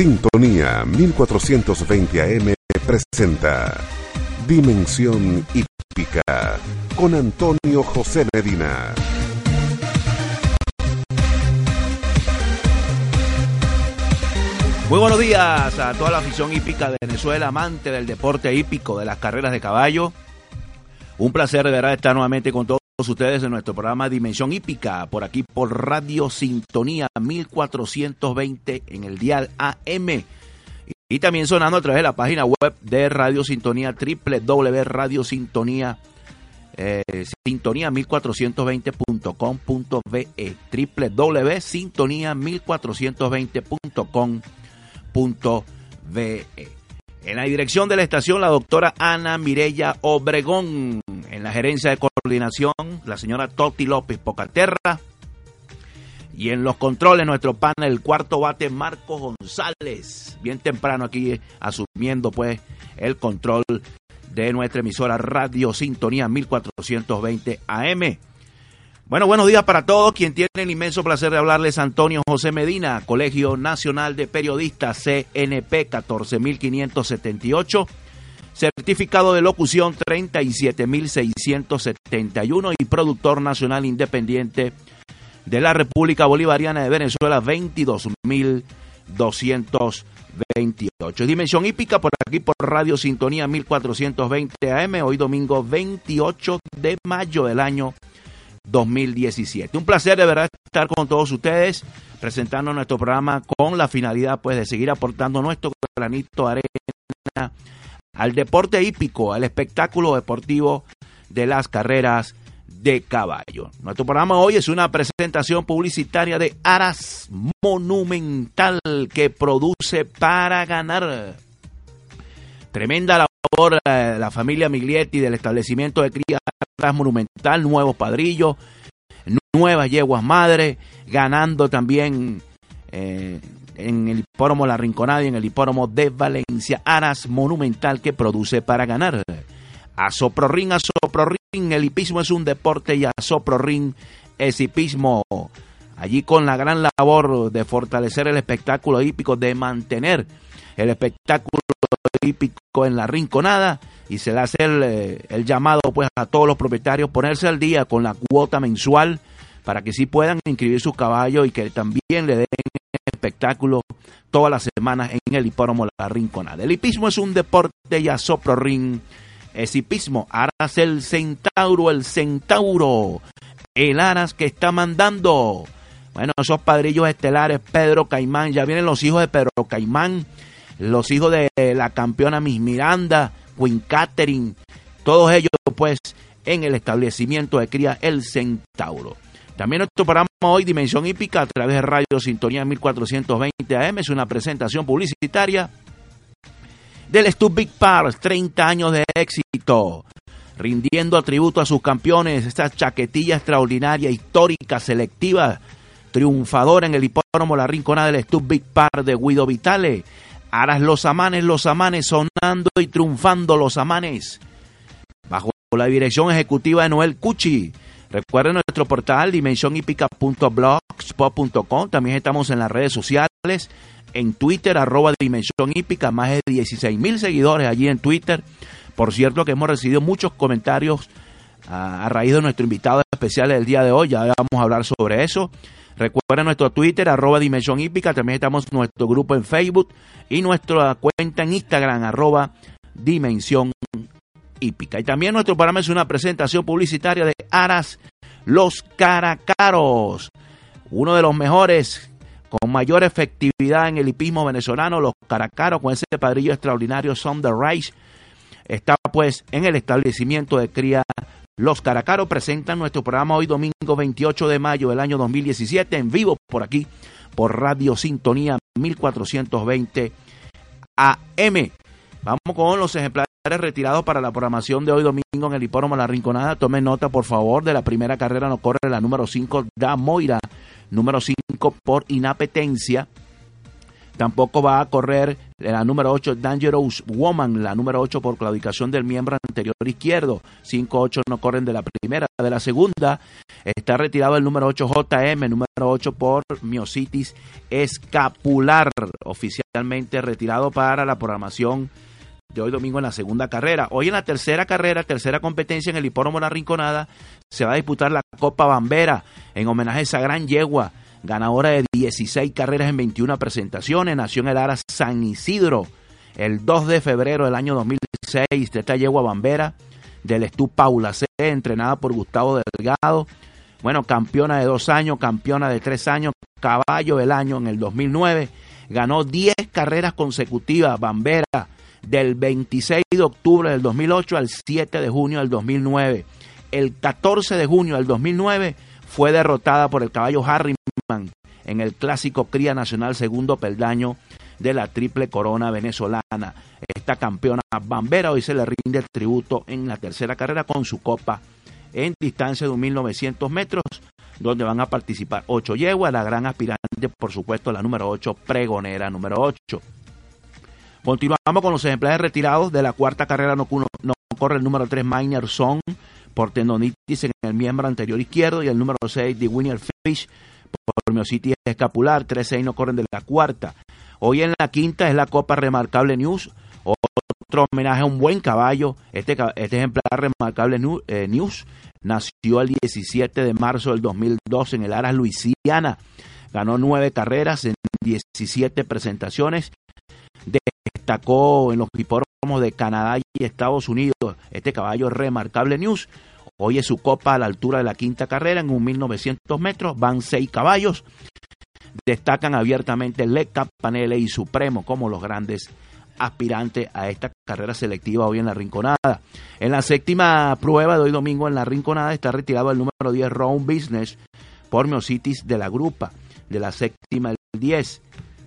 Sintonía 1420 AM presenta Dimensión Hípica con Antonio José Medina. Muy buenos días a toda la afición hípica de Venezuela, amante del deporte hípico, de las carreras de caballo. Un placer de verdad estar nuevamente con todos ustedes en nuestro programa Dimensión Hípica, por aquí por Radio Sintonía 1420 en el dial AM. Y también sonando a través de la página web de Radio Sintonía, www.radiosintonía, eh, sintonía1420.com.be, www.sintonía1420.com.be. En la dirección de la estación, la doctora Ana Mirella Obregón. En la gerencia de coordinación, la señora Toti López Pocaterra. Y en los controles, nuestro panel, el cuarto bate, Marco González. Bien temprano aquí asumiendo pues el control de nuestra emisora Radio Sintonía 1420 AM. Bueno, buenos días para todos. Quien tiene el inmenso placer de hablarles, Antonio José Medina, Colegio Nacional de Periodistas, CNP 14578. Certificado de locución 37671 y productor nacional independiente de la República Bolivariana de Venezuela 22228. Dimensión hípica por aquí por Radio Sintonía 1420 AM, hoy domingo 28 de mayo del año 2017. Un placer de verdad estar con todos ustedes presentando nuestro programa con la finalidad pues de seguir aportando nuestro granito de arena al deporte hípico, al espectáculo deportivo de las carreras de caballo. Nuestro programa hoy es una presentación publicitaria de Aras Monumental que produce para ganar. Tremenda labor de la familia Miglietti del establecimiento de cría Aras Monumental, nuevos padrillos, nuevas yeguas madre, ganando también eh, en el hipódromo La Rinconada y en el hipódromo de Valencia. Aras Monumental que produce para ganar. Asoprorin, Asoprorin, el hipismo es un deporte y Asoprorin es hipismo. Allí con la gran labor de fortalecer el espectáculo hípico, de mantener el espectáculo hípico en la rinconada y se le hace el, eh, el, llamado pues a todos los propietarios ponerse al día con la cuota mensual para que sí puedan inscribir sus caballos y que también le den espectáculo todas las semanas en el hipódromo La Rinconada. El hipismo es un deporte y Asoprorin es hipismo. Aras el centauro, el centauro. El Aras que está mandando. Bueno, esos padrillos estelares, Pedro Caimán, ya vienen los hijos de Pedro Caimán, los hijos de la campeona Miss Miranda, Queen Catherine, todos ellos pues en el establecimiento de cría El Centauro. También nuestro programa hoy, Dimensión Hípica, a través de Radio Sintonía 1420 AM, es una presentación publicitaria del Stu Big Park, 30 años de éxito, rindiendo tributo a sus campeones, esta chaquetilla extraordinaria, histórica, selectiva, triunfadora en el hipódromo La Rinconada del Stu Big Park de Guido Vitale. Aras los amanes, los amanes, sonando y triunfando los amanes. Bajo la dirección ejecutiva de Noel Cuchi. Recuerden nuestro portal dimensionhipica.blogspot.com. También estamos en las redes sociales en Twitter, arroba Dimensión Hípica, más de 16 mil seguidores allí en Twitter. Por cierto que hemos recibido muchos comentarios a, a, raíz de nuestro invitado especial del día de hoy, ya vamos a hablar sobre eso. Recuerden nuestro Twitter, arroba Dimensión Hípica, también estamos en nuestro grupo en Facebook y nuestra cuenta en Instagram, arroba Dimensión Hípica. Y también nuestro programa es una presentación publicitaria de Aras Los Caracaros, uno de los mejores con mayor efectividad en el hipismo venezolano, los caracaros con ese padrillo extraordinario son the Rice. está pues en el establecimiento de cría Los Caracaros. Presentan nuestro programa hoy domingo 28 de mayo del año 2017 en vivo por aquí, por Radio Sintonía 1420 AM. Vamos con los ejemplares retirados para la programación de hoy domingo en el hipódromo La Rinconada. Tomen nota, por favor, de la primera carrera. No corre la número 5, Da Moira. Número 5 por inapetencia. Tampoco va a correr la número 8, Dangerous Woman, la número 8 por claudicación del miembro anterior izquierdo. 5-8 no corren de la primera. De la segunda está retirado el número 8, JM, número 8 por miositis escapular. Oficialmente retirado para la programación de hoy domingo en la segunda carrera. Hoy en la tercera carrera, tercera competencia en el hipódromo La Rinconada, se va a disputar la Copa Bambera en homenaje a esa gran yegua ganadora de 16 carreras en 21 presentaciones, nació en el Ara San Isidro el 2 de febrero del año 2006 de esta yegua bambera del Estú Paula C, entrenada por Gustavo Delgado. Bueno, campeona de dos años, campeona de tres años, caballo del año en el 2009. Ganó 10 carreras consecutivas, Bambera, del 26 de octubre del 2008 al 7 de junio del 2009. El 14 de junio del 2009 fue derrotada por el caballo Harriman en el clásico Cría Nacional segundo peldaño de la triple corona venezolana. Esta campeona Bambera hoy se le rinde tributo en la tercera carrera con su copa en distancia de 1.900 metros, donde van a participar ocho yeguas, la gran aspirante, por supuesto, la número 8, pregonera número 8. Continuamos con los ejemplares retirados de la cuarta carrera, no, corre el número 3, Miner Song, por tendonitis en el miembro anterior izquierdo y el número 6 de Winner Fish por miositis escapular. 3-6 no corren de la cuarta. Hoy en la quinta es la Copa Remarcable News. Otro homenaje a un buen caballo. Este, este ejemplar Remarcable eh, News nació el 17 de marzo del 2002 en el Aras Luisiana. Ganó nueve carreras en 17 presentaciones. Destacó en los hipódromos de Canadá y Estados Unidos. Este caballo Remarcable News Hoy es su copa a la altura de la quinta carrera en un 1900 metros. Van seis caballos. Destacan abiertamente Lecta, Panele y Supremo como los grandes aspirantes a esta carrera selectiva hoy en la Rinconada. En la séptima prueba de hoy domingo en la Rinconada está retirado el número 10 Round Business por miositis de la grupa, de la séptima el 10.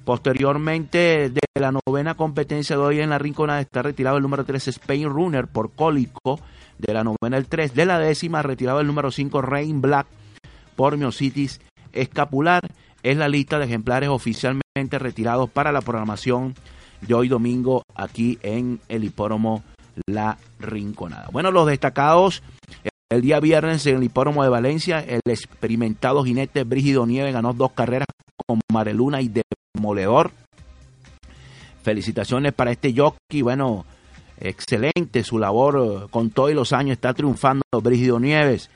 Posteriormente de la novena competencia de hoy en la Rinconada está retirado el número 3 Spain Runner por cólico de la novena el 3, de la décima retirado el número 5 Rain Black por miositis escapular. Es la lista de ejemplares oficialmente retirados para la programación de hoy domingo aquí en el hipódromo La Rinconada. Bueno, los destacados el día viernes en el hipódromo de Valencia, el experimentado jinete Brígido Nieve ganó dos carreras con Mareluna y Demoledor. Felicitaciones para este jockey, bueno, excelente su labor, con todos los años está triunfando Brígido Nieves.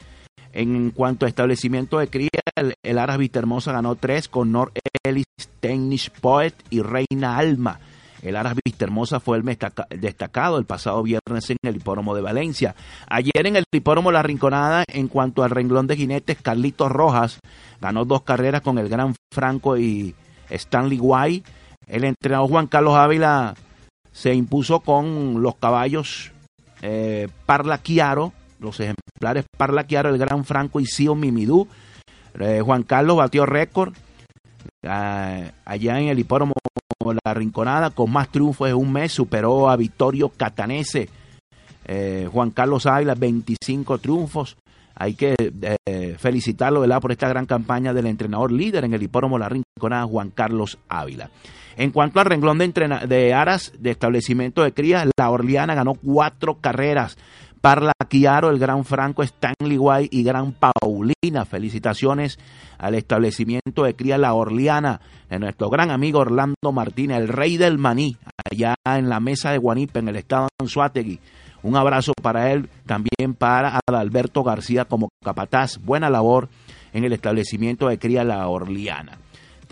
En cuanto a establecimiento de cría, el, Aras Hermosa ganó tres con Nor Ellis, Technisch Poet y Reina Alma. El Aras Hermosa fue el destacado el pasado viernes en el hipódromo de Valencia. Ayer en el hipódromo La Rinconada, en cuanto al renglón de jinetes, Carlitos Rojas ganó dos carreras con el Gran Franco y Stanley Guay. El entrenador Juan Carlos Ávila se impuso con los caballos eh, Parla Chiaro, los ejemplares Parla Chiaro, el Gran Franco y Sio Mimidú. Eh, Juan Carlos batió récord eh, allá en el hipódromo La Rinconada con más triunfos de un mes, superó a Vittorio Catanese. Juan Carlos Ávila, 25 triunfos. Hay que felicitarlo ¿verdad? por esta gran campaña del entrenador líder en el hipódromo La Rinconada, Juan Carlos Ávila. En cuanto al renglón de, de aras de establecimiento de crías, la Orleana ganó cuatro carreras. Parla Chiaro, el Gran Franco, Stanley White y Gran Paulina. Felicitaciones al establecimiento de cría La Orleana de nuestro gran amigo Orlando Martínez, el rey del maní, allá en la mesa de Guanipe, en el estado de Anzuategui. Un abrazo para él, también para Adalberto García como capataz. Buena labor en el establecimiento de cría La Orleana.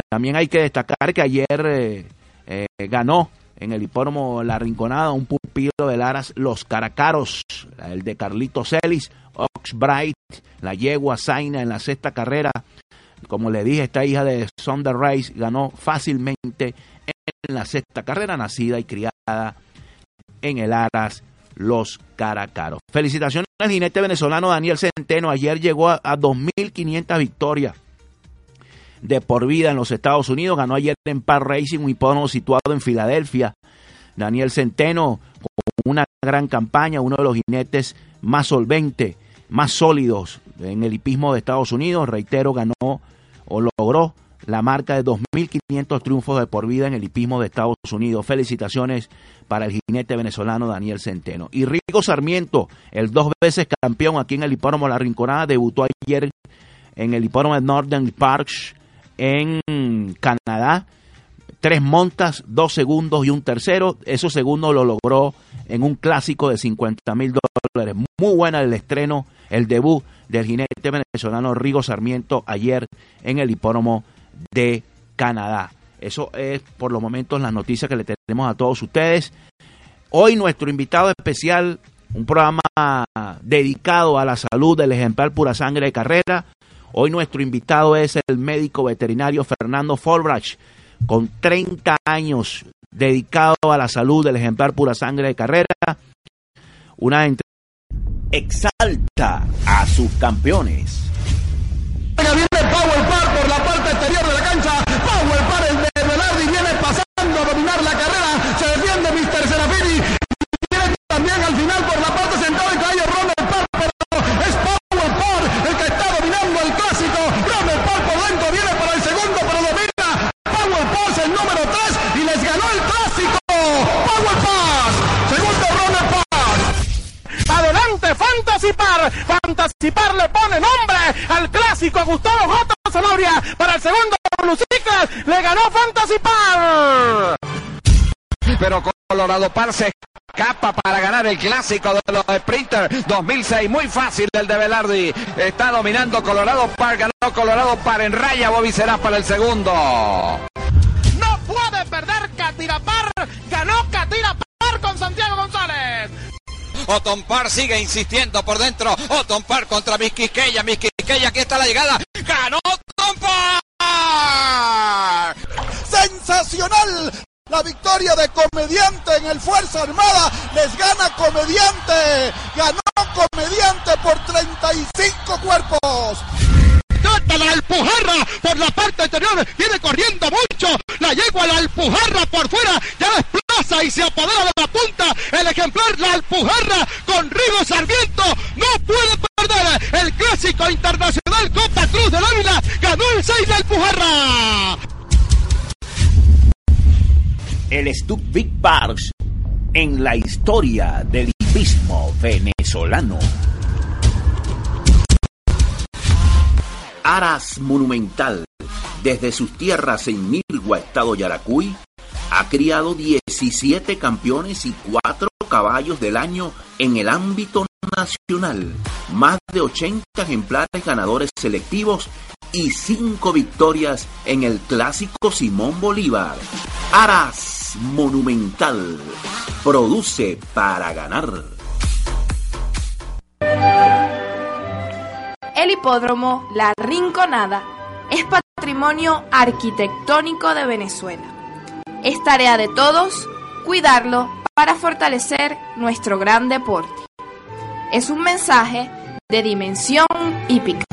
También hay que destacar que ayer eh, eh, ganó en el hipódromo La Rinconada un pupilo de Laras Los Caracaros, el de Carlito Celis, Oxbright, la yegua Zaina en la sexta carrera. Como le dije, esta hija de Sonder Rice ganó fácilmente en la sexta carrera, nacida y criada en el Aras los Caracaros. Felicitaciones al jinete venezolano Daniel Centeno. Ayer llegó a, a 2.500 victorias de por vida en los Estados Unidos. Ganó ayer en Par Racing, un hipódromo situado en Filadelfia. Daniel Centeno con una gran campaña, uno de los jinetes más solventes, más sólidos en el hipismo de Estados Unidos. Reitero, ganó o logró la marca de 2.500 triunfos de por vida en el hipismo de Estados Unidos. Felicitaciones para el jinete venezolano Daniel Centeno. Y Rico Sarmiento, el dos veces campeón aquí en el hipódromo La Rinconada, debutó ayer en el hipódromo de Northern Parks en Canadá. Tres montas, dos segundos y un tercero. Eso segundo lo logró en un clásico de 50 mil dólares. Muy buena el estreno, el debut del jinete venezolano Rigo Sarmiento ayer en el hipódromo de Canadá. Eso es por los momentos las noticias que le tenemos a todos ustedes. Hoy nuestro invitado especial, un programa dedicado a la salud del ejemplar pura sangre de carrera. Hoy nuestro invitado es el médico veterinario Fernando Folbrach, con 30 años dedicado a la salud del ejemplar pura sangre de carrera. Una exalta a sus campeones. Power la carrera. Se defiende Mr. Serafini. También al final por la parte central y cae Ronald Par, pero es Power el que está dominando el clásico. Ronald Par por dentro viene para el segundo, pero domina. Power Pass el número 3 y les ganó el clásico. Power. Segundo Ronald Par. Adelante, Fantasy Par. Fantasy Par le pone nombre al clásico Gustavo J. Sonoria. Pero Colorado Par se escapa para ganar el clásico de los Sprinters 2006. Muy fácil el de Velardi. Está dominando Colorado Par. Ganó Colorado Par en raya. Bobby será para el segundo. No puede perder Catirapar. Ganó Catirapar con Santiago González. Oton Par sigue insistiendo por dentro. Oton Par contra Misquisqueya. Misquisqueya, aquí está la llegada. ¡Ganó Oton Par! Sensacional. La victoria de Comediante en el Fuerza Armada les gana Comediante. Ganó Comediante por 35 cuerpos. Trata la Alpujarra por la parte exterior, viene corriendo mucho, la yegua la Alpujarra por fuera, ya desplaza y se apodera de la punta, el ejemplar la Alpujarra con Rigo Sarmiento, no puede perder el clásico internacional Copa Cruz del Ávila, ganó el 6 la Alpujarra. El Big Parks en la historia del hipismo venezolano. Aras Monumental, desde sus tierras en Nilgua, estado Yaracuy, ha criado 17 campeones y 4 caballos del año en el ámbito nacional, más de 80 ejemplares ganadores selectivos y 5 victorias en el clásico Simón Bolívar. Aras Monumental, produce para ganar. El hipódromo La Rinconada es patrimonio arquitectónico de Venezuela. Es tarea de todos cuidarlo para fortalecer nuestro gran deporte. Es un mensaje de dimensión hípica.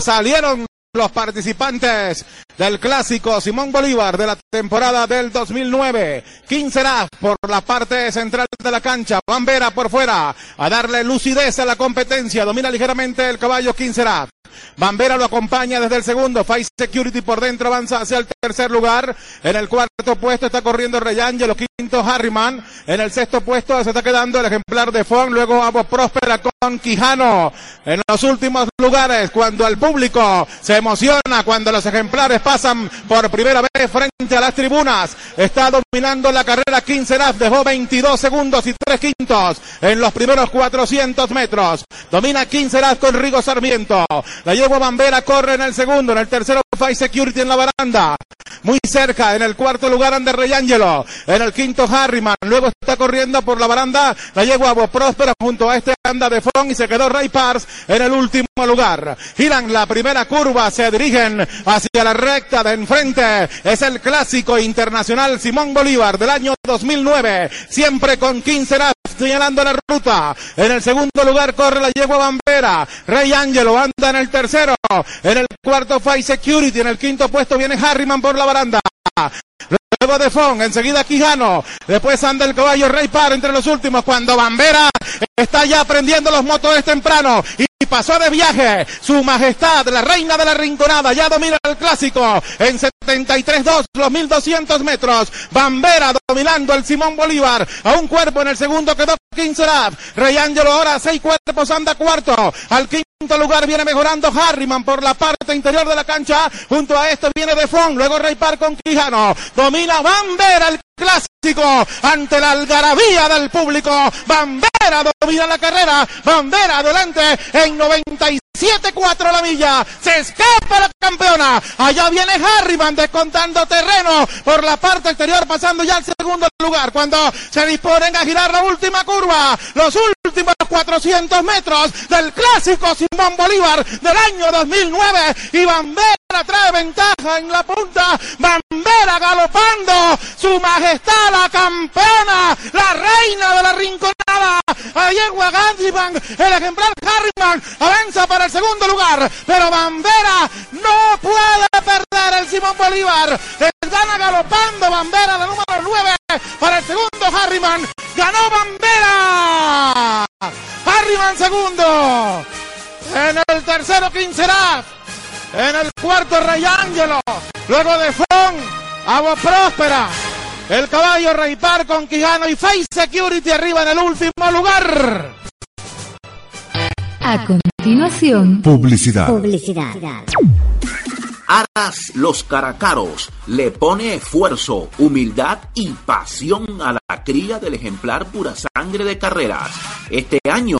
Salieron los participantes del clásico Simón Bolívar de la temporada del 2009. Quincerá por la parte central de la cancha. Bambera por fuera a darle lucidez a la competencia. Domina ligeramente el caballo Quincerá. Bambera lo acompaña desde el segundo. Face Security por dentro avanza hacia el tercer lugar. En el cuarto puesto está corriendo Reyangelo. Quinto Harriman. En el sexto puesto se está quedando el ejemplar de Fon. Luego Avo Próspera con Quijano. En los últimos lugares, cuando el público se emociona, cuando los ejemplares pasan por primera vez frente a las tribunas, está dominando la carrera Quinceraf. Dejó 22 segundos y 3 quintos en los primeros 400 metros. Domina Quinceraf con Rigo Sarmiento. La yegua Bambera corre en el segundo, en el tercero Five Security en la baranda. Muy cerca, en el cuarto lugar Ander Reyangelo. En el quinto Harriman. Luego está corriendo por la baranda la yegua Próspera junto a este anda de Fon y se quedó Ray Pars en el último lugar. Giran la primera curva, se dirigen hacia la recta de enfrente. Es el clásico internacional Simón Bolívar del año 2009. Siempre con 15 laps señalando la ruta. En el segundo lugar corre la yegua Bambera. Rey Angelo anda en el tercero. En el cuarto Five Security. En el quinto puesto viene Harriman por la baranda. Luego de Fon, enseguida Quijano, después anda el caballo Rey Par entre los últimos, cuando Bambera está ya aprendiendo los motores temprano y pasó de viaje. Su majestad, la reina de la rinconada, ya domina el clásico en 73-2, los 1200 metros. Bambera dominando el Simón Bolívar. A un cuerpo en el segundo quedó 15 Rey Ángelo ahora seis cuerpos anda cuarto. Al quinto lugar viene mejorando Harriman por la parte interior de la cancha. Junto a esto viene De Fon, luego Rey Par con Quijano. Domina Bambera el clásico ante la algarabía del público. Bambera domina la carrera. Bambera adelante en 97-4 la milla. Se escapa la campeona. Allá viene Harriman descontando terreno por la parte exterior, pasando ya al segundo lugar. Cuando se disponen a girar la última curva, los últimos 400 metros del clásico Simón Bolívar del año 2009. Y Bambera trae ventaja en la punta. Bambera galopando. Su majestad, la campeona, la reina de la rinconada. Ayegua Gandhiman, el ejemplar Harriman, avanza para el segundo lugar. Pero Bambera no puede perder el Simón Bolívar. Gana galopando Bambera, la número 9 para el segundo Harriman. Ganó Bambera. Harriman segundo. En el tercero, Quinceraf. En el cuarto, Rey Ángelo. Luego de Fon, Agua Próspera. El caballo Rey Par con Quijano y Face Security arriba en el último lugar. A continuación, Publicidad. publicidad. Aras Los Caracaros le pone esfuerzo, humildad y pasión a la cría del ejemplar pura sangre de carreras. Este año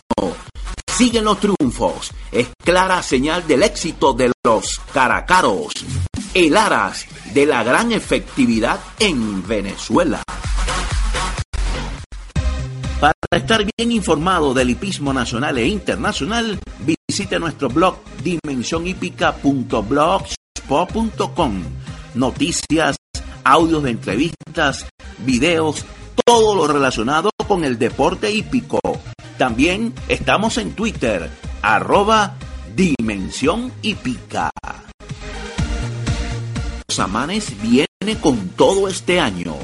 siguen los triunfos. Es clara señal del éxito de los Caracaros. El Aras de la gran efectividad en Venezuela. Para estar bien informado del hipismo nacional e internacional, visite nuestro blog dimensionhipica.blogspot.com. Noticias, audios de entrevistas, videos, todo lo relacionado con el deporte hípico. También estamos en Twitter, arroba Dimensión Hípica. Los Amanes viene con todo este año.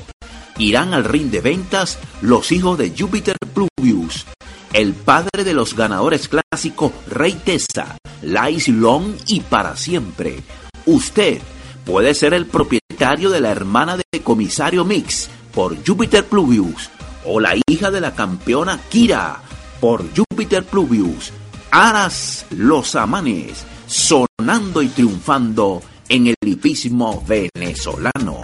Irán al ring de ventas los hijos de Jupiter Pluvius, el padre de los ganadores clásicos Rey Tessa, Lais Long y para siempre. Usted puede ser el propietario de la hermana de comisario Mix por Jupiter Pluvius o la hija de la campeona Kira por Jupiter Pluvius. Aras los amanes, sonando y triunfando en el hipismo venezolano.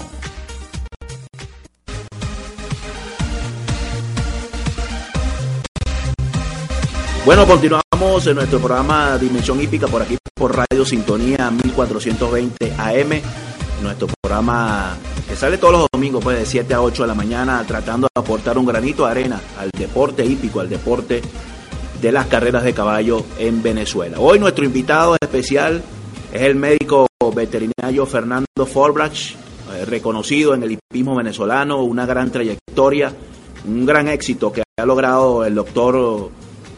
Bueno, continuamos en nuestro programa Dimensión Hípica por aquí por Radio Sintonía 1420 AM. Nuestro programa que sale todos los domingos pues de 7 a 8 de la mañana tratando de aportar un granito de arena al deporte hípico, al deporte de las carreras de caballo en Venezuela. Hoy nuestro invitado especial es el médico veterinario Fernando Forbrach, eh, reconocido en el hipismo venezolano, una gran trayectoria, un gran éxito que ha logrado el doctor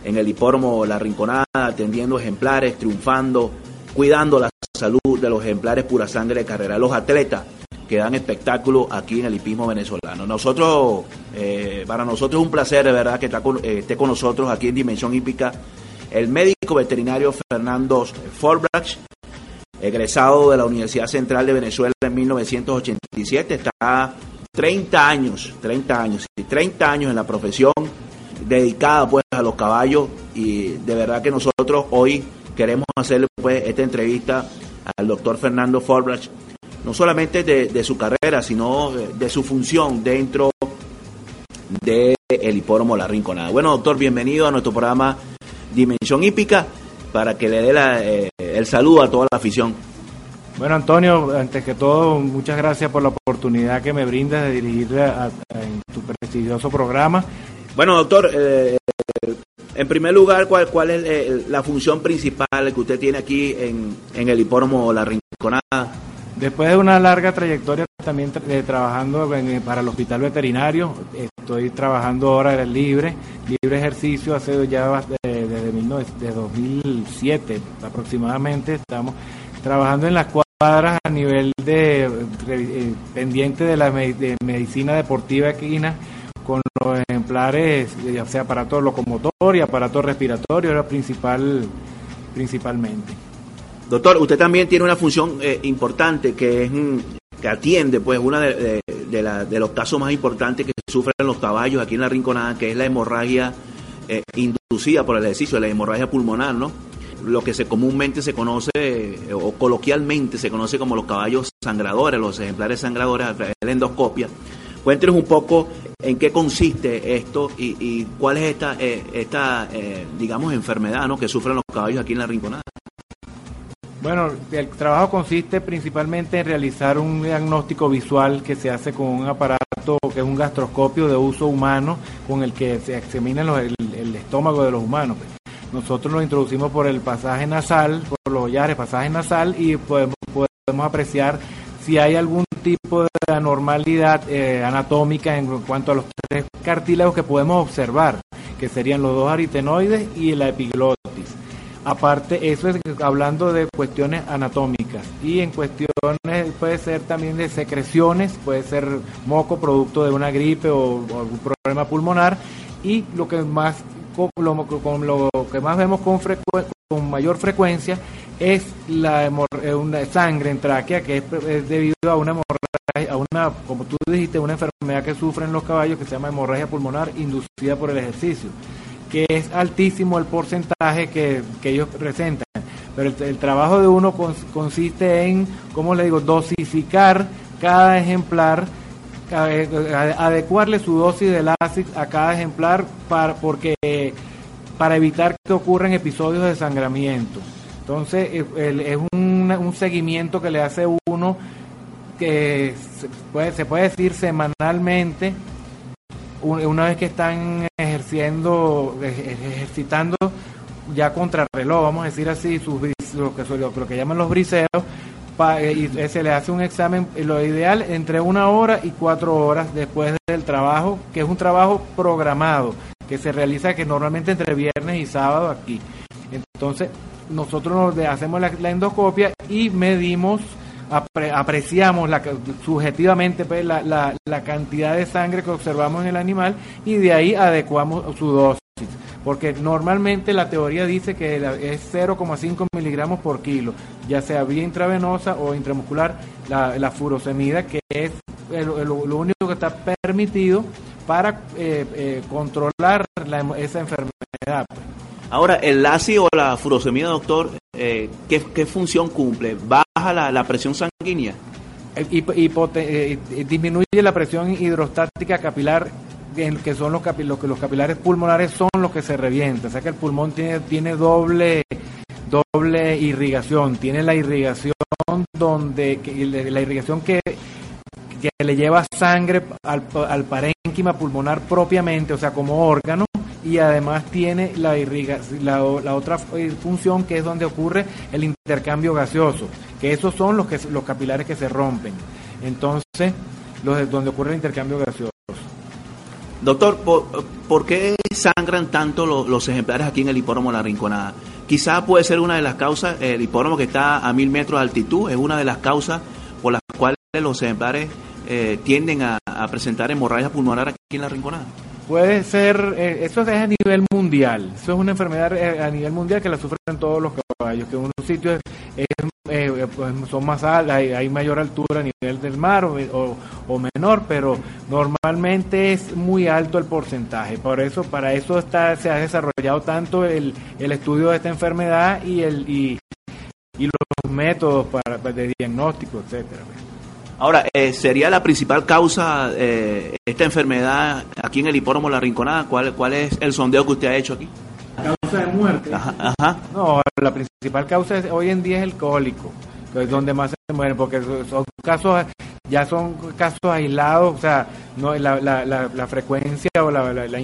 en el hipódromo La Rinconada, atendiendo ejemplares, triunfando, cuidando la salud de los ejemplares pura sangre de carrera, los atletas que dan espectáculo aquí en el hipismo venezolano. Nosotros, eh, para nosotros es un placer, de verdad, que está eh, esté con nosotros aquí en Dimensión Hípica el médico veterinario Fernando Forbrach, egresado de la Universidad Central de Venezuela en 1987, está 30 años, 30 años, sí, 30 años en la profesión, dedicada pues a los caballos y de verdad que nosotros hoy queremos hacerle pues esta entrevista al doctor Fernando Forbrach, no solamente de, de su carrera, sino de, de su función dentro del hipódromo La Rinconada. Bueno, doctor, bienvenido a nuestro programa Dimensión Hípica para que le dé la, eh, el saludo a toda la afición. Bueno, Antonio, antes que todo, muchas gracias por la oportunidad que me brindas de dirigir en tu prestigioso programa. Bueno, doctor, eh, en primer lugar, ¿cuál, cuál es eh, la función principal que usted tiene aquí en, en el hipódromo La Rinconada? Después de una larga trayectoria también eh, trabajando para el hospital veterinario, estoy trabajando ahora libre, libre ejercicio hace ya desde, desde 2007 aproximadamente, estamos trabajando en las cuadras a nivel de eh, pendiente de la medicina deportiva equina con los ejemplares, ya sea aparato locomotor y aparato respiratorio, era principal, principalmente. Doctor, usted también tiene una función eh, importante que es mm, que atiende pues uno de, los casos más importantes que sufren los caballos aquí en la Rinconada, que es la hemorragia eh, inducida por el ejercicio, la hemorragia pulmonar, ¿no? Lo que se comúnmente se conoce eh, o coloquialmente se conoce como los caballos sangradores, los ejemplares sangradores la endoscopia. Cuéntenos un poco en qué consiste esto y, cuál es esta, eh, esta eh, digamos, enfermedad ¿no? que sufren los caballos aquí en la Rinconada. Bueno, el trabajo consiste principalmente en realizar un diagnóstico visual que se hace con un aparato que es un gastroscopio de uso humano con el que se examina el, estómago de los humanos. Nosotros lo introducimos por el pasaje nasal, por los hollares, pasaje nasal y podemos, podemos apreciar si hay algún tipo de anormalidad eh, anatómica en cuanto a los tres cartílagos que podemos observar, que serían los dos aritenoides y la epiglotis. Aparte, eso es hablando de cuestiones anatómicas y en cuestiones puede ser también de secreciones, puede ser moco producto de una gripe o, algún problema pulmonar y lo que más lo, que más vemos con, mayor frecuencia es la eh, una sangre en tráquea que es, debido a una hemorragia, a una, como tú dijiste, una enfermedad que sufren los caballos que se llama hemorragia pulmonar inducida por el ejercicio, que es altísimo el porcentaje que, ellos presentan. Pero el, trabajo de uno consiste en, como le digo, dosificar cada ejemplar, adecuarle su dosis de látex a cada ejemplar para, porque, para evitar que ocurran episodios de sangramiento. Entonces, eh, es un, seguimiento que le hace uno que se puede, se puede decir semanalmente, una vez que están ejerciendo, ejercitando ya contra reloj, vamos a decir así, sus, lo, que, lo, que llaman los briseos, y se le hace un examen, lo ideal entre una hora y cuatro horas después del trabajo, que es un trabajo programado, que se realiza que normalmente entre viernes y sábado aquí. Entonces, nosotros nos hacemos la, endoscopia y medimos, apreciamos subjetivamente pues, la, cantidad de sangre que observamos en el animal y de ahí adecuamos su dosis. Porque normalmente la teoría dice que es 0,5 miligramos por kilo, ya sea vía intravenosa o intramuscular, la, furosemida, que es lo único que está permitido para eh, eh, controlar esa enfermedad. Ahora, el LASI o la furosemida, doctor, eh, ¿qué, función cumple? ¿Baja la, presión sanguínea? Eh, disminuye la presión hidrostática capilar, que son los, que los capilares pulmonares son los que se revientan. O sea que el pulmón tiene, tiene doble, doble irrigación. Tiene la irrigación donde la irrigación que que le lleva sangre al, al parénquima pulmonar propiamente, o sea, como órgano, y además tiene la, la, otra función que es donde ocurre el intercambio gaseoso, que esos son los, que, los capilares que se rompen. Entonces, los donde ocurre el intercambio gaseoso. Doctor, ¿por, qué sangran tanto los, ejemplares aquí en el hipódromo La Rinconada? Quizá puede ser una de las causas, el hipódromo que está a mil metros de altitud, es una de las causas por las cuales los ejemplares eh, tienden a, a presentar hemorragia pulmonar aquí en La Rinconada. Puede ser, eh, eso es a nivel mundial, eso es una enfermedad eh, a nivel mundial que la sufren todos los caballos, que en unos sitios eh, pues son más altos, hay, mayor altura a nivel del mar o, menor, pero normalmente es muy alto el porcentaje. Por eso, para eso está, se ha desarrollado tanto el, el estudio de esta enfermedad y, el, y, y los métodos para, de diagnóstico, etcétera. Ahora, eh, ¿sería la principal causa eh, esta enfermedad aquí en el hipódromo La Rinconada? ¿Cuál, ¿Cuál es el sondeo que usted ha hecho aquí? Causa de muerte. Ajá, No, la principal causa hoy en día es el cólico. es donde más se mueren, porque son casos, ya son casos aislados, o sea, no la, la, la, frecuencia o la, la, la,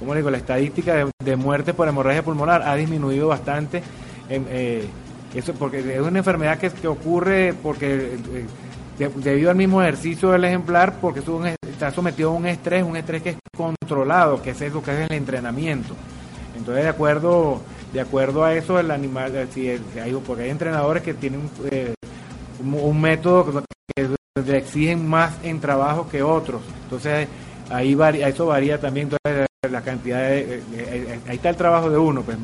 ¿cómo digo? la estadística de, muerte por hemorragia pulmonar ha disminuido bastante. Eh, eso porque es una enfermedad que, que ocurre porque eh, debido al mismo ejercicio del ejemplar, porque está sometido a un estrés, un estrés que es controlado, que es eso que es el entrenamiento. Entonces, de acuerdo de acuerdo a eso el animal, eh, si hay, porque hay entrenadores que tienen eh, un, método que le exigen más en trabajo que otros. Entonces ahí varía, eso varía también la cantidad de, ahí está el trabajo de uno, pues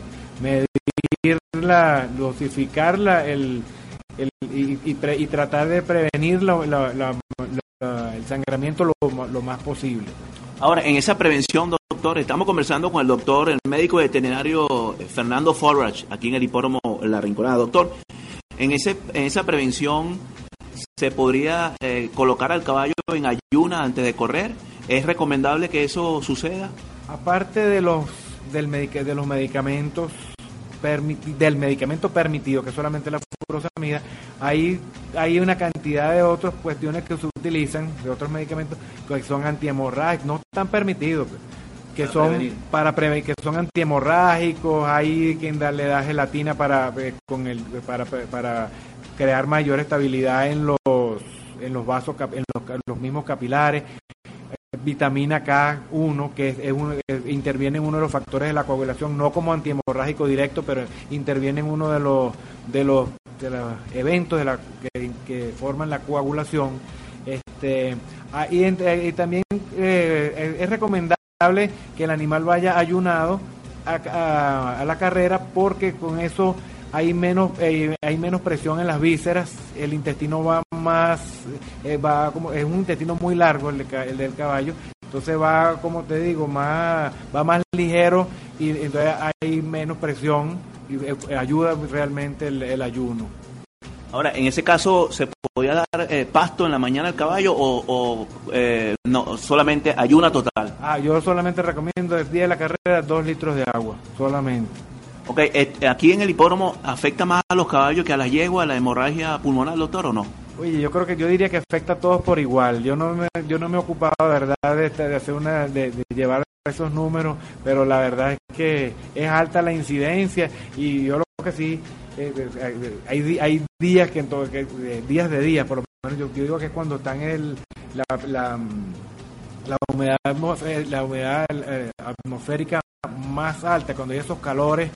dosificarla, el, el y, y, tratar de prevenir el sangramiento lo, lo más posible. Ahora, en esa prevención, doctor, estamos conversando con el doctor, el médico veterinario Fernando Forrach, aquí en el hipódromo La Rinconada. Doctor, en, ese, en esa prevención, ¿se podría eh, colocar al caballo en ayuna antes de correr? ¿Es recomendable que eso suceda? Aparte de los, del de los medicamentos del medicamento permitido, que es solamente la furosamida, hay, hay una cantidad de otras cuestiones que se utilizan, de otros medicamentos, que son antihemorrágicos, no están permitidos, pues, que son para prevenir, que son antihemorrágicos, hay quien le da gelatina para, eh, con el, para, para crear mayor estabilidad en los en los vasos, en los mismos capilares vitamina K1, que es, interviene en uno de los factores de la coagulación, no como antihemorrágico directo, pero interviene en uno de los, de los, de los eventos de la, que, forman la coagulación. Este, ah, y, también eh, es recomendable que el animal vaya ayunado a la carrera porque con eso hay menos eh, hay menos presión en las vísceras el intestino va más eh, va como es un intestino muy largo el, del caballo entonces va como te digo más va más ligero y entonces hay menos presión y eh, ayuda realmente el, ayuno. Ahora en ese caso se podía dar pasto en la mañana al caballo o, no solamente ayuna total ah yo solamente recomiendo el día de la carrera dos litros de agua solamente. Ok, eh, aquí en el hipódromo afecta más a los caballos que a las yeguas, la hemorragia pulmonar, doctor, ¿o no? Oye, yo creo que yo diría que afecta a todos por igual. Yo no me, yo no me he ocupado, verdad, de, de hacer una, de, llevar esos números, pero la verdad es que es alta la incidencia y yo lo que sí, eh, eh, hay, días que, en todo, que días de días, por lo menos yo, digo que cuando están el, la, la, la humedad, la humedad atmosférica más alta, cuando hay esos calores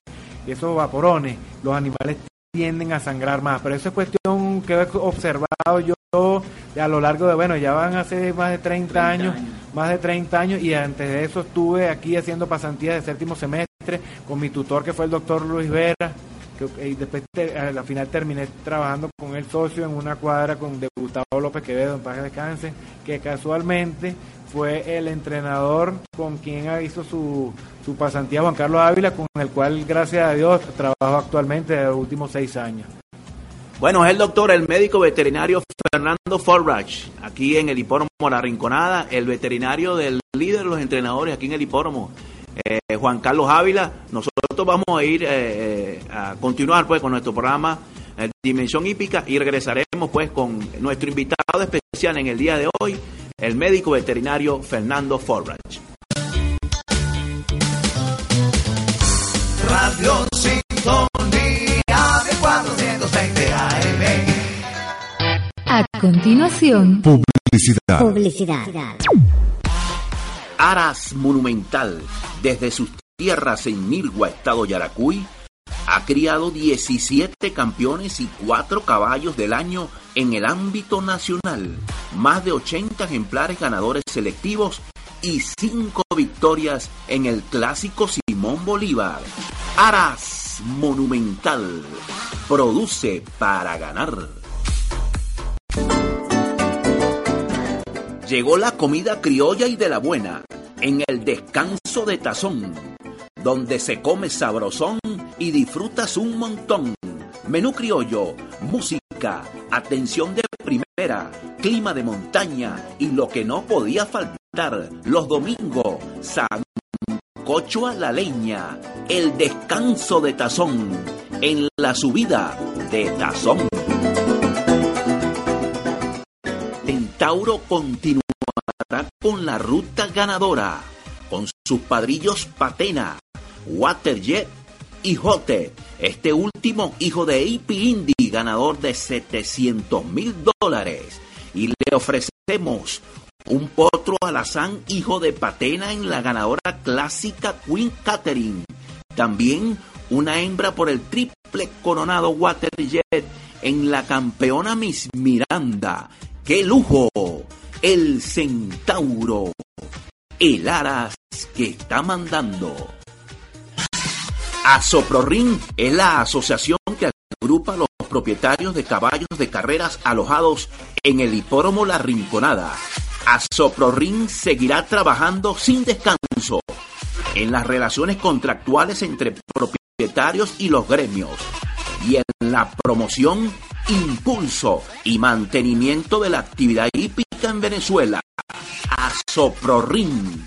y esos vaporones, los animales tienden a sangrar más. Pero eso es cuestión que he observado yo a lo largo de, bueno, ya van hace más de 30, años, más de 30 años, y antes de eso estuve aquí haciendo pasantías de séptimo semestre con mi tutor que fue el doctor Luis Vera, que, y después a la final terminé trabajando con el socio en una cuadra con de Gustavo López Quevedo en Paz Descanse, que casualmente fue el entrenador con quien visto su, su pasantía Juan Carlos Ávila, con el cual, gracias a Dios, trabajo actualmente de los últimos seis años. Bueno, es el doctor, el médico veterinario Fernando Forrach, aquí en el hipódromo La Rinconada, el veterinario del líder de los entrenadores aquí en el hipódromo, eh, Juan Carlos Ávila. Nosotros vamos a ir eh, eh, a continuar pues con nuestro programa Dimensión Hípica y regresaremos pues con nuestro invitado especial en el día de hoy, el médico veterinario Fernando Forrach. Radio Sintonía de 420 AM. A continuación, publicidad. Publicidad. Aras Monumental, desde sus tierras en Nilgua, estado Yaracuy, ha criado 17 campeones y 4 caballos del año en el ámbito nacional, más de 80 ejemplares ganadores selectivos y 5 victorias en el clásico Simón Bolívar. Aras Monumental produce para ganar. Llegó la comida criolla y de la buena en el descanso de tazón, donde se come sabrosón y disfrutas un montón. Menú criollo, música, atención de primera, clima de montaña y lo que no podía faltar los domingos, sancocho a la leña, el descanso de tazón en la subida de Tazón. Centauro continuará con la ruta ganadora, con sus padrillos Patena, Waterjet y Jote. Este último hijo de AP Indy, ganador de 700 mil dólares. Y le ofrecemos un potro alazán, hijo de Patena, en la ganadora clásica Queen Catherine. También una hembra por el triple coronado Waterjet en la campeona Miss Miranda. ¡Qué lujo! El Centauro. El Aras que está mandando. Asoprorin es la asociación que agrupa los propietarios de caballos de carreras alojados en el hipódromo La Rinconada. Asoprorin seguirá trabajando sin descanso en las relaciones contractuales entre propietarios y los gremios y en la promoción, impulso y mantenimiento de la actividad hípica en Venezuela. Asoprorin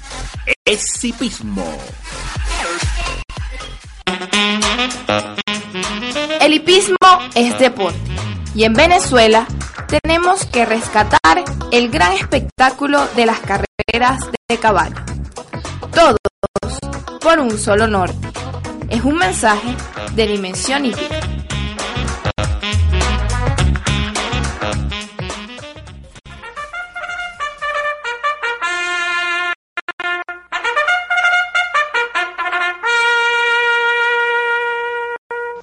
es hipismo. El hipismo es deporte y en Venezuela tenemos que rescatar el gran espectáculo de las carreras de caballo. Todos por un solo norte. Es un mensaje de dimensión hípica.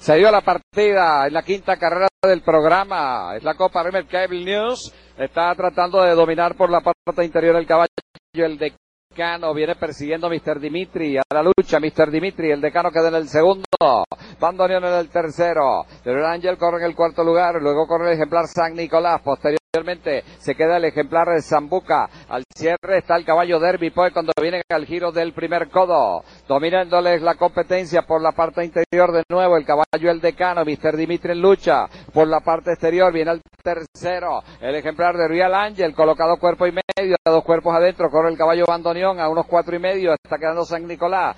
Se dio la partida en la quinta carrera del programa. Es la Copa Rimer Cable News. Está tratando de dominar por la parte interior el caballo. El decano viene persiguiendo a Mr. Dimitri a la lucha. Mr. Dimitri, el decano queda en el segundo. Bandonión en el tercero. Pero Ángel corre en el cuarto lugar. Luego corre el ejemplar San Nicolás. Posteriormente se queda el ejemplar de Zambuca. Al cierre está el caballo Derby Poe cuando viene al giro del primer codo. Dominándoles la competencia por la parte interior de nuevo el caballo el decano, Mr. Dimitri en lucha. Por la parte exterior viene el tercero, el ejemplar de Real Angel, colocado cuerpo y medio, a dos cuerpos adentro, corre el caballo Bandonión a unos cuatro y medio, está quedando San Nicolás.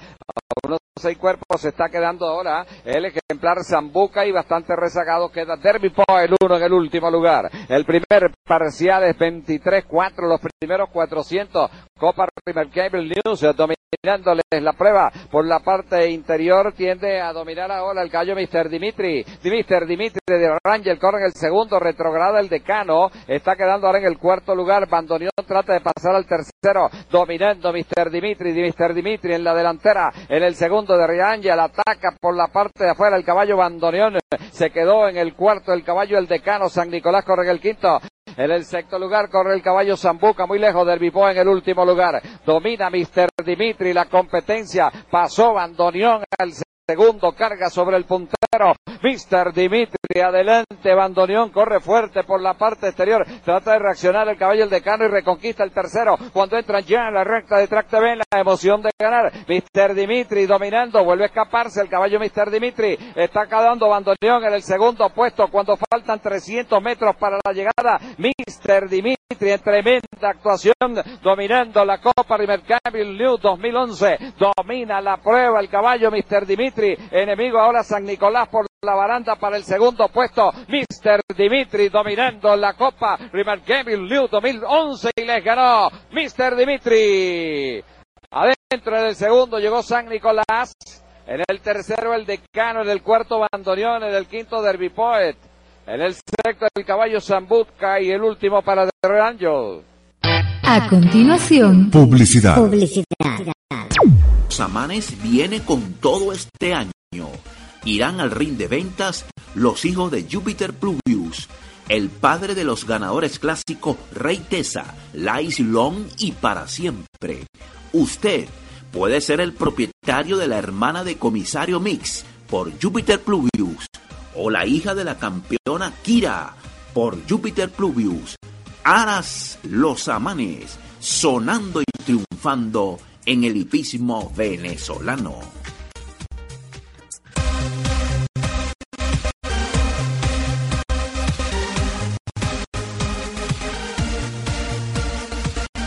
Seis cuerpos se está quedando ahora el ejemplar Zambuca y bastante rezagado queda Derby Poe, el uno en el último lugar. El primer parcial es 23-4, los primeros 400. Copa River Cable News dominándoles la prueba por la parte interior tiende a dominar ahora el callo Mr. Dimitri. Mr. Dimitri de Rangel corre en el segundo, retrograda el decano, está quedando ahora en el cuarto lugar. Bandonión trata de pasar al tercero, dominando Mr. Dimitri, Mr. Dimitri en la delantera, en el segundo de Riangel, ataca por la parte de afuera el caballo Bandonión, se quedó en el cuarto el caballo el decano, San Nicolás corre en el quinto, en el sexto lugar corre el caballo Zambuca, muy lejos del Bipo en el último lugar. Domina Mr. Dimitri la competencia. Pasó Bandonión al segundo, carga sobre el puntero. Mr. Dimitri, adelante, Bandonión, corre fuerte por la parte exterior. Trata de reaccionar el caballo el decano y reconquista el tercero. Cuando entran ya en la recta de Tracte Ben, la emoción de ganar. Mr. Dimitri dominando, vuelve a escaparse el caballo Mr. Dimitri. Está quedando Bandonión en el segundo puesto cuando faltan 300 metros para la llegada. Mr. Dimitri en tremenda actuación, dominando la Copa Rimercable New 2011. Domina la prueba el caballo Mr. Dimitri. Enemigo ahora San Nicolás por la baranda para el segundo puesto. Mr. Dimitri dominando la Copa Rimercable New 2011 y les ganó Mr. Dimitri. Adentro del segundo llegó San Nicolás. En el tercero el decano, en el cuarto Bandonión, en el quinto Derby Poet. En el sexto el caballo Zambutka y el último para The Angel. A continuación, Publicidad. publicidad. Samanes viene con todo este año. Irán al ring de ventas los hijos de Jupiter Pluvius, el padre de los ganadores clásicos Rey Tesa, Lais Long y para siempre. Usted puede ser el propietario de la hermana de comisario Mix por Jupiter Pluvius o la hija de la campeona Kira por Jupiter Pluvius. Aras los amanes, sonando y triunfando en el hipismo venezolano.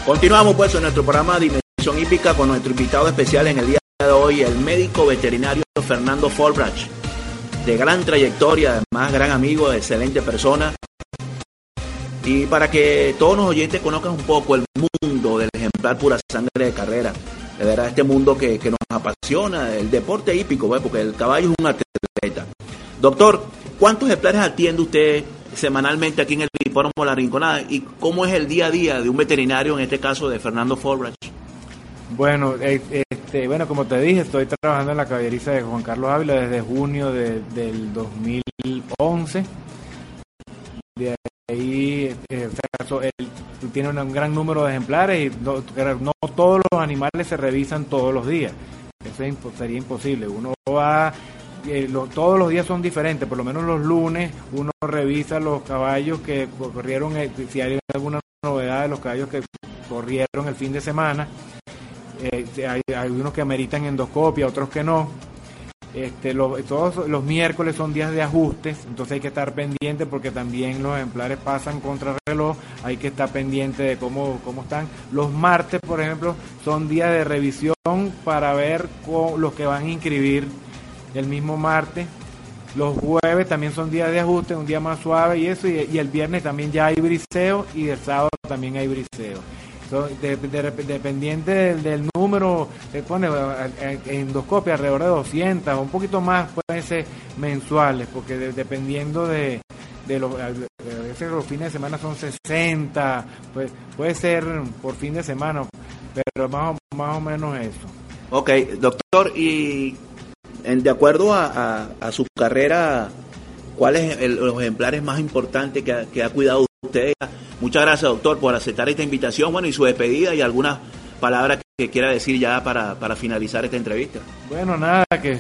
Continuamos pues en nuestro programa Dimensión Hípica con nuestro invitado especial en el día de hoy, el médico veterinario Fernando Folbrach. de gran trayectoria, además gran amigo, excelente persona. Y para que todos los oyentes conozcan un poco el mundo del ejemplar pura sangre de carrera, de verdad este mundo que, que nos apasiona, el deporte hípico, ¿ve? porque el caballo es un atleta. Doctor, ¿cuántos ejemplares atiende usted semanalmente aquí en el hipódromo La Rinconada? ¿Y cómo es el día a día de un veterinario, en este caso de Fernando Forrach? Bueno, eh, este, bueno, como te dije, estoy trabajando en la caballeriza de Juan Carlos Ávila desde junio de- del 2011. De ahí, eh, o sea, él tiene un, gran número de ejemplares y no, no todos los animales se revisan todos los días. Eso sería imposible. Uno va, eh, todos los días son diferentes, por lo menos los lunes uno revisa los caballos que corrieron, eh, si hay alguna novedad de los caballos que corrieron el fin de semana. Eh, hay, hay unos que ameritan endoscopia, otros que no. Este, todos los miércoles son días de ajustes, entonces hay que estar pendiente porque también los ejemplares pasan contra reloj, hay que estar pendiente de cómo, cómo están. Los martes, por ejemplo, son días de revisión para ver co- los que van a inscribir el mismo martes. Los jueves también son días de ajuste, un día más suave y eso, y, el viernes también ya hay briseo y el sábado también hay briseo. Dependiente del, número, se pone eh, eh, endoscopia alrededor de 200 o un poquito más, pueden ser mensuales, porque de- dependiendo de, de los, veces los fines de semana son 60, pues, puede ser por fin de semana, pero más más o menos eso. Ok, doctor, y en- de acuerdo a, su carrera, ¿cuáles el- los ejemplares más importantes que ha, cuidado usted? Muchas gracias, doctor, por aceptar esta invitación, bueno, y su despedida y algunas palabras que quiera decir ya para, finalizar esta entrevista. Bueno, nada, que,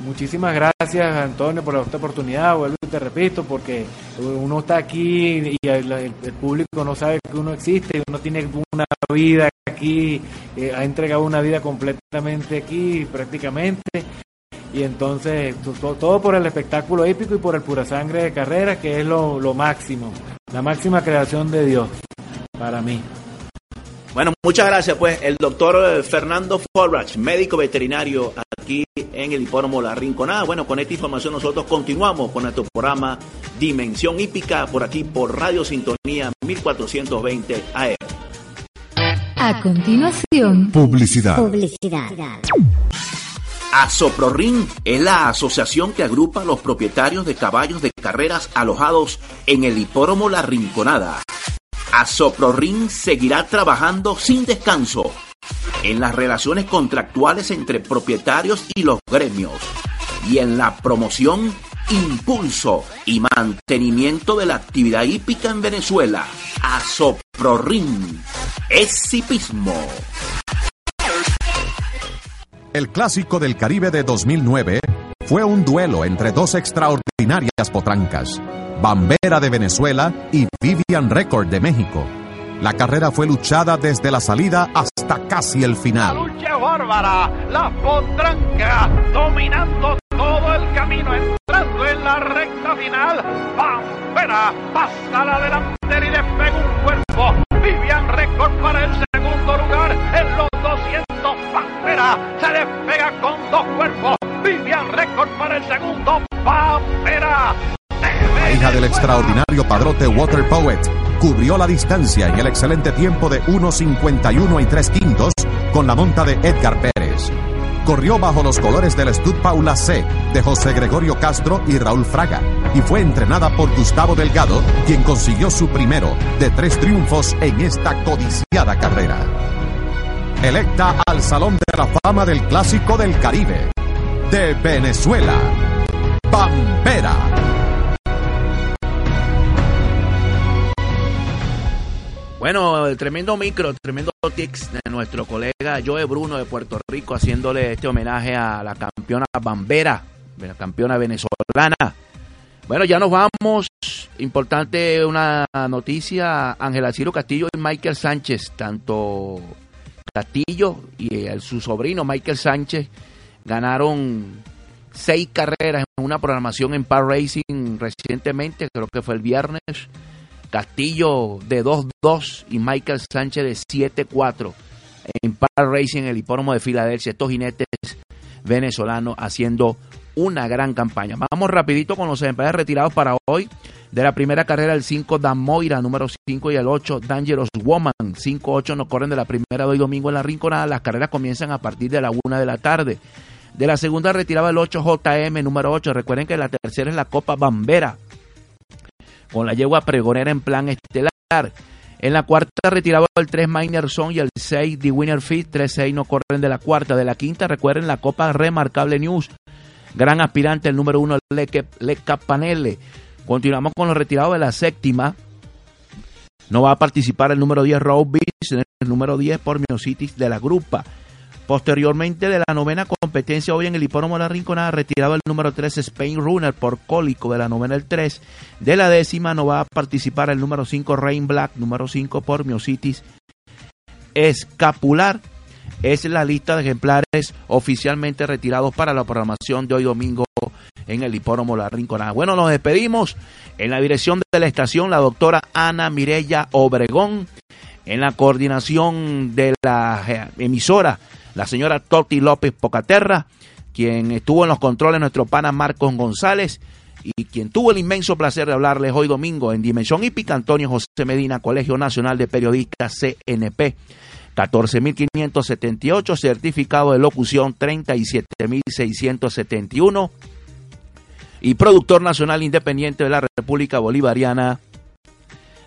muchísimas gracias Antonio por esta oportunidad, vuelvo y te repito, porque uno está aquí y el público no sabe que uno existe, uno tiene una vida aquí, eh, ha entregado una vida completamente aquí prácticamente, y entonces to- to- todo por el espectáculo hípico y por el pura sangre de carrera, que es lo, lo máximo, la máxima creación de Dios para mí. Bueno, muchas gracias, pues, el doctor eh, Fernando Forrach, médico veterinario aquí en el hipódromo La Rinconada. Bueno, con esta información nosotros continuamos con nuestro programa Dimensión Hípica por aquí por Radio Sintonía 1420 AM. A continuación, Publicidad. publicidad. Asoprorin es la asociación que agrupa a los propietarios de caballos de carreras alojados en el hipódromo La Rinconada. Asoprorin seguirá trabajando sin descanso en las relaciones contractuales entre propietarios y los gremios y en la promoción, impulso y mantenimiento de la actividad hípica en Venezuela. Asoprorin es hipismo. El Clásico del Caribe de 2009 fue un duelo entre dos extraordinarias potrancas, Bambera de Venezuela y Vivian Record de México. La carrera fue luchada desde la salida hasta casi el final. lucha bárbara, la potranca dominando todo el camino, entrando en la recta final. Bambera pasa la delantera y le para el segundo lugar en los 200. Bambera se despega con dos cuerpos. Vivian récord para el segundo. Bambera. La hija del extraordinario padrote Water Poet cubrió la distancia en el excelente tiempo de 1.51 y 3 quintos con la monta de Edgar Pérez. Corrió bajo los colores del Stud Paula C de José Gregorio Castro y Raúl Fraga y fue entrenada por Gustavo Delgado, quien consiguió su primero de tres triunfos en esta codiciada carrera. Electa al Salón de la Fama del Clásico del Caribe de Venezuela, Pampera. Bueno, el tremendo micro, tremendo tics de nuestro colega Joe Bruno de Puerto Rico haciéndole este homenaje a la campeona Bambera, la campeona venezolana. Bueno, ya nos vamos. Importante una noticia, Ángela Ciro Castillo y Michael Sánchez, tanto Castillo y su sobrino Michael Sánchez ganaron seis carreras en una programación en Par Racing recientemente, creo que fue el viernes. Castillo de 2-2 y Michael Sánchez de 7-4 en Par Racing, el hipódromo de Filadelfia. Estos jinetes venezolanos haciendo una gran campaña. Vamos rapidito con los ejemplares retirados para hoy. De la primera carrera, el 5 Dan Moira, número 5 y el 8 Dangerous Woman. 5-8 nos corren de la primera de hoy domingo en la Rinconada. Las carreras comienzan a partir de la 1 de la tarde. De la segunda retiraba el 8 JM, número 8. Recuerden que la tercera es la Copa Bambera. Con la yegua pregonera en plan estelar. En la cuarta retiraba el 3 Miner Song y el 6 The Winner Fit. 3-6 no corren de la cuarta. De la quinta, recuerden la Copa Remarcable News. Gran aspirante el número 1 Leca Panele. Continuamos con los retirados de la séptima. No va a participar el número 10 Road el número 10 por Miocitis de la grupa. Posteriormente de la novena competencia hoy en el hipódromo de la Rinconada retirado el número 3 Spain Runner por cólico de la novena el 3. De la décima no va a participar el número 5 Rain Black, número 5 por Miocitis escapular. Es la lista de ejemplares oficialmente retirados para la programación de hoy domingo en el hipódromo La Rinconada. Bueno, nos despedimos en la dirección de la estación la doctora Ana Mirella Obregón, en la coordinación de la emisora la señora Toti López Pocaterra, quien estuvo en los controles nuestro pana Marcos González y quien tuvo el inmenso placer de hablarles hoy domingo en Dimensión Hípica, Antonio José Medina, Colegio Nacional de Periodistas CNP. 14.578, certificado de locución 37.671 y productor nacional independiente de la República Bolivariana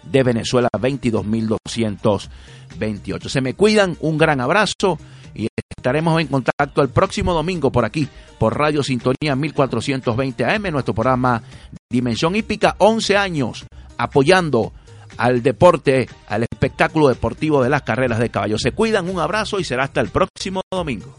de Venezuela 22.228. Se me cuidan, un gran abrazo y estaremos en contacto el próximo domingo por aquí, por Radio Sintonía 1420 AM, nuestro programa Dimensión Hípica, 11 años apoyando al deporte, al espectáculo deportivo de las carreras de caballo. Se cuidan, un abrazo y será hasta el próximo domingo.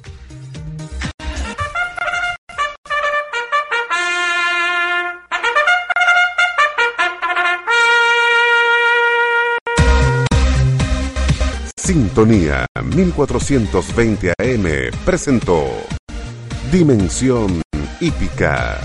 Sintonía 1420 AM presentó Dimensión Hípica.